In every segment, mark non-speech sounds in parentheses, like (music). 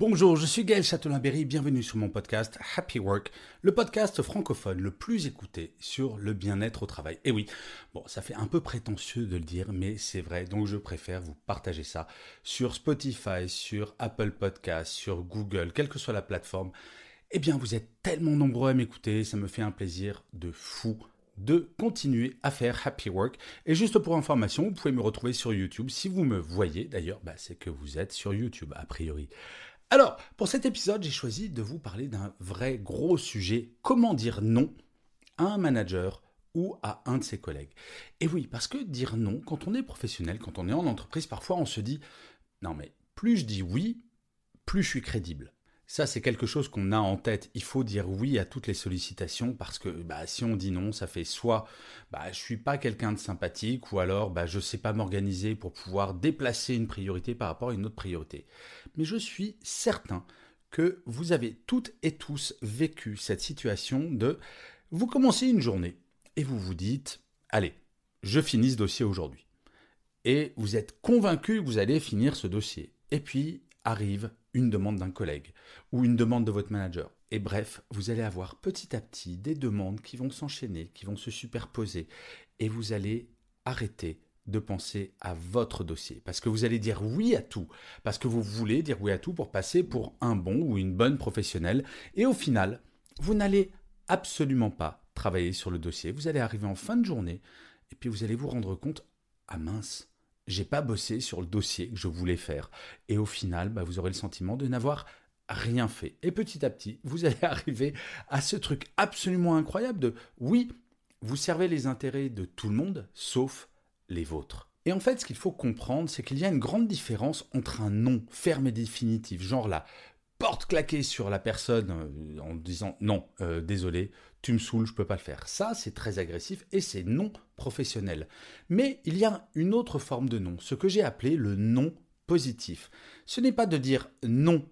Bonjour, je suis Gaël Châtelain-Berry, bienvenue sur mon podcast Happy Work, le podcast francophone le plus écouté sur le bien-être au travail. Et oui, bon, ça fait un peu prétentieux de le dire, mais c'est vrai, donc je préfère vous partager ça sur Spotify, sur Apple Podcasts, sur Google, quelle que soit la plateforme. Eh bien, vous êtes tellement nombreux à m'écouter, ça me fait un plaisir de fou de continuer à faire Happy Work. Et juste pour information, vous pouvez me retrouver sur YouTube. Si vous me voyez, d'ailleurs, bah, c'est que vous êtes sur YouTube, a priori. Alors, pour cet épisode, j'ai choisi de vous parler d'un vrai gros sujet, comment dire non à un manager ou à un de ses collègues? Et oui, parce que dire non, quand on est professionnel, quand on est en entreprise, parfois on se dit, non mais plus je dis oui, plus je suis crédible. Ça, c'est quelque chose qu'on a en tête. Il faut dire oui à toutes les sollicitations parce que bah, si on dit non, ça fait soit bah, je suis pas quelqu'un de sympathique ou alors bah, je ne sais pas m'organiser pour pouvoir déplacer une priorité par rapport à une autre priorité. Mais je suis certain que vous avez toutes et tous vécu cette situation de vous commencez une journée et vous vous dites allez, je finis ce dossier aujourd'hui. Et vous êtes convaincu que vous allez finir ce dossier. Et puis arrive une demande d'un collègue ou une demande de votre manager. Et bref, vous allez avoir petit à petit des demandes qui vont s'enchaîner, qui vont se superposer, et vous allez arrêter de penser à votre dossier. Parce que vous allez dire oui à tout. Parce que vous voulez dire oui à tout pour passer pour un bon ou une bonne professionnelle. Et au final, vous n'allez absolument pas travailler sur le dossier. Vous allez arriver en fin de journée et puis vous allez vous rendre compte, ah mince, j'ai pas bossé sur le dossier que je voulais faire. Et au final, bah, vous aurez le sentiment de n'avoir rien fait. Et petit à petit, vous allez (laughs) arriver à ce truc absolument incroyable de oui, vous servez les intérêts de tout le monde, sauf les vôtres. Et en fait, ce qu'il faut comprendre, c'est qu'il y a une grande différence entre un non ferme et définitif, genre la porte claquée sur la personne euh, en disant non, euh, désolé, tu me saoules, je peux pas le faire. Ça, c'est très agressif et c'est non professionnel. Mais il y a une autre forme de non, ce que j'ai appelé le non positif. Ce n'est pas de dire non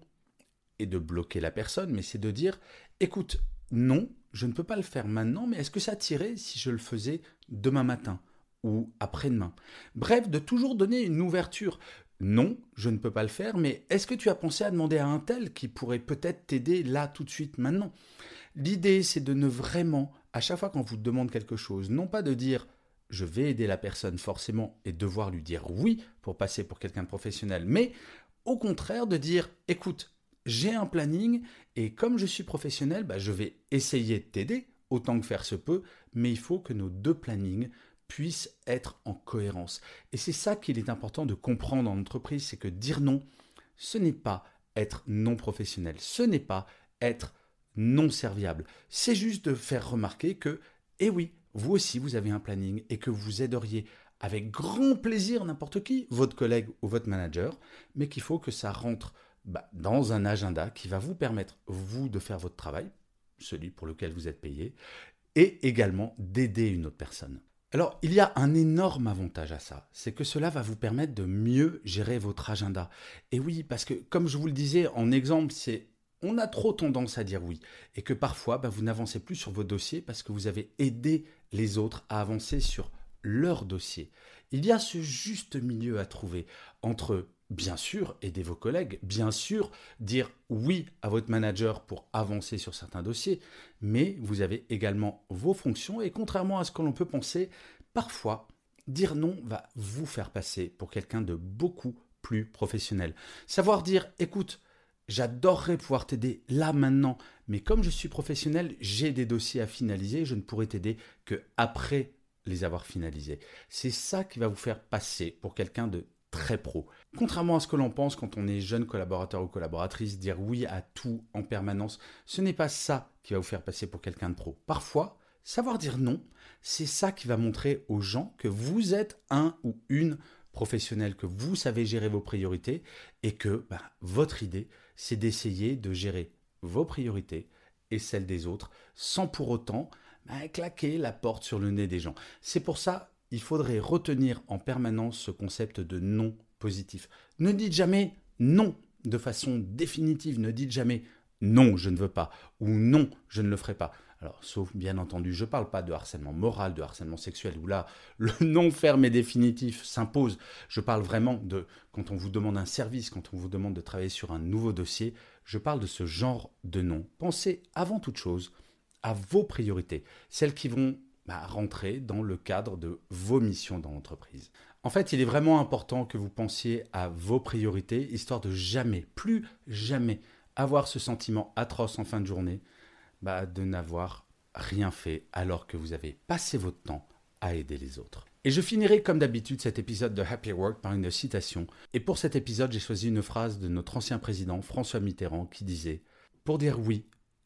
et de bloquer la personne, mais c'est de dire écoute, non, je ne peux pas le faire maintenant, mais est-ce que ça tirait si je le faisais demain matin ou après-demain? Bref, de toujours donner une ouverture. Non, je ne peux pas le faire, mais est-ce que tu as pensé à demander à un tel qui pourrait peut-être t'aider là tout de suite maintenant? L'idée, c'est de ne vraiment, à chaque fois qu'on vous demande quelque chose, non pas de dire je vais aider la personne forcément et devoir lui dire oui pour passer pour quelqu'un de professionnel, mais au contraire de dire écoute, j'ai un planning et comme je suis professionnel, bah, je vais essayer de t'aider autant que faire se peut, mais il faut que nos deux plannings puissent être en cohérence. Et c'est ça qu'il est important de comprendre en entreprise, c'est que dire non, ce n'est pas être non professionnel, ce n'est pas être non serviable. C'est juste de faire remarquer que, eh oui, vous aussi vous avez un planning et que vous aideriez avec grand plaisir n'importe qui, votre collègue ou votre manager, mais qu'il faut que ça rentre bah, dans un agenda qui va vous permettre, vous, de faire votre travail, celui pour lequel vous êtes payé, et également d'aider une autre personne. Alors, il y a un énorme avantage à ça, c'est que cela va vous permettre de mieux gérer votre agenda. Et oui, parce que comme je vous le disais en exemple, c'est on a trop tendance à dire oui et que parfois bah, vous n'avancez plus sur vos dossiers parce que vous avez aidé les autres à avancer sur leur dossier. Il y a ce juste milieu à trouver entre bien sûr aider vos collègues, bien sûr dire oui à votre manager pour avancer sur certains dossiers, mais vous avez également vos fonctions et contrairement à ce que l'on peut penser, parfois dire non va vous faire passer pour quelqu'un de beaucoup plus professionnel. Savoir dire écoute, J'adorerais pouvoir t'aider là maintenant, mais comme je suis professionnel, j'ai des dossiers à finaliser, je ne pourrai t'aider que après les avoir finalisés. C'est ça qui va vous faire passer pour quelqu'un de très pro. Contrairement à ce que l'on pense quand on est jeune collaborateur ou collaboratrice, dire oui à tout en permanence, ce n'est pas ça qui va vous faire passer pour quelqu'un de pro. Parfois, savoir dire non, c'est ça qui va montrer aux gens que vous êtes un ou une professionnel, que vous savez gérer vos priorités et que bah, votre idée, c'est d'essayer de gérer vos priorités et celles des autres sans pour autant bah, claquer la porte sur le nez des gens. C'est pour ça, il faudrait retenir en permanence ce concept de non positif. Ne dites jamais non de façon définitive, ne dites jamais non, je ne veux pas ou non, je ne le ferai pas. Alors, sauf bien entendu, je ne parle pas de harcèlement moral, de harcèlement sexuel, où là, (laughs) le non ferme et définitif s'impose. Je parle vraiment de quand on vous demande un service, quand on vous demande de travailler sur un nouveau dossier, je parle de ce genre de non. Pensez avant toute chose à vos priorités, celles qui vont bah, rentrer dans le cadre de vos missions dans l'entreprise. En fait, il est vraiment important que vous pensiez à vos priorités, histoire de jamais, plus jamais, avoir ce sentiment atroce en fin de journée bah, de n'avoir rien fait alors que vous avez passé votre temps à aider les autres. Et je finirai comme d'habitude cet épisode de Happy Work par une citation. Et pour cet épisode, j'ai choisi une phrase de notre ancien président François Mitterrand qui disait Pour dire oui,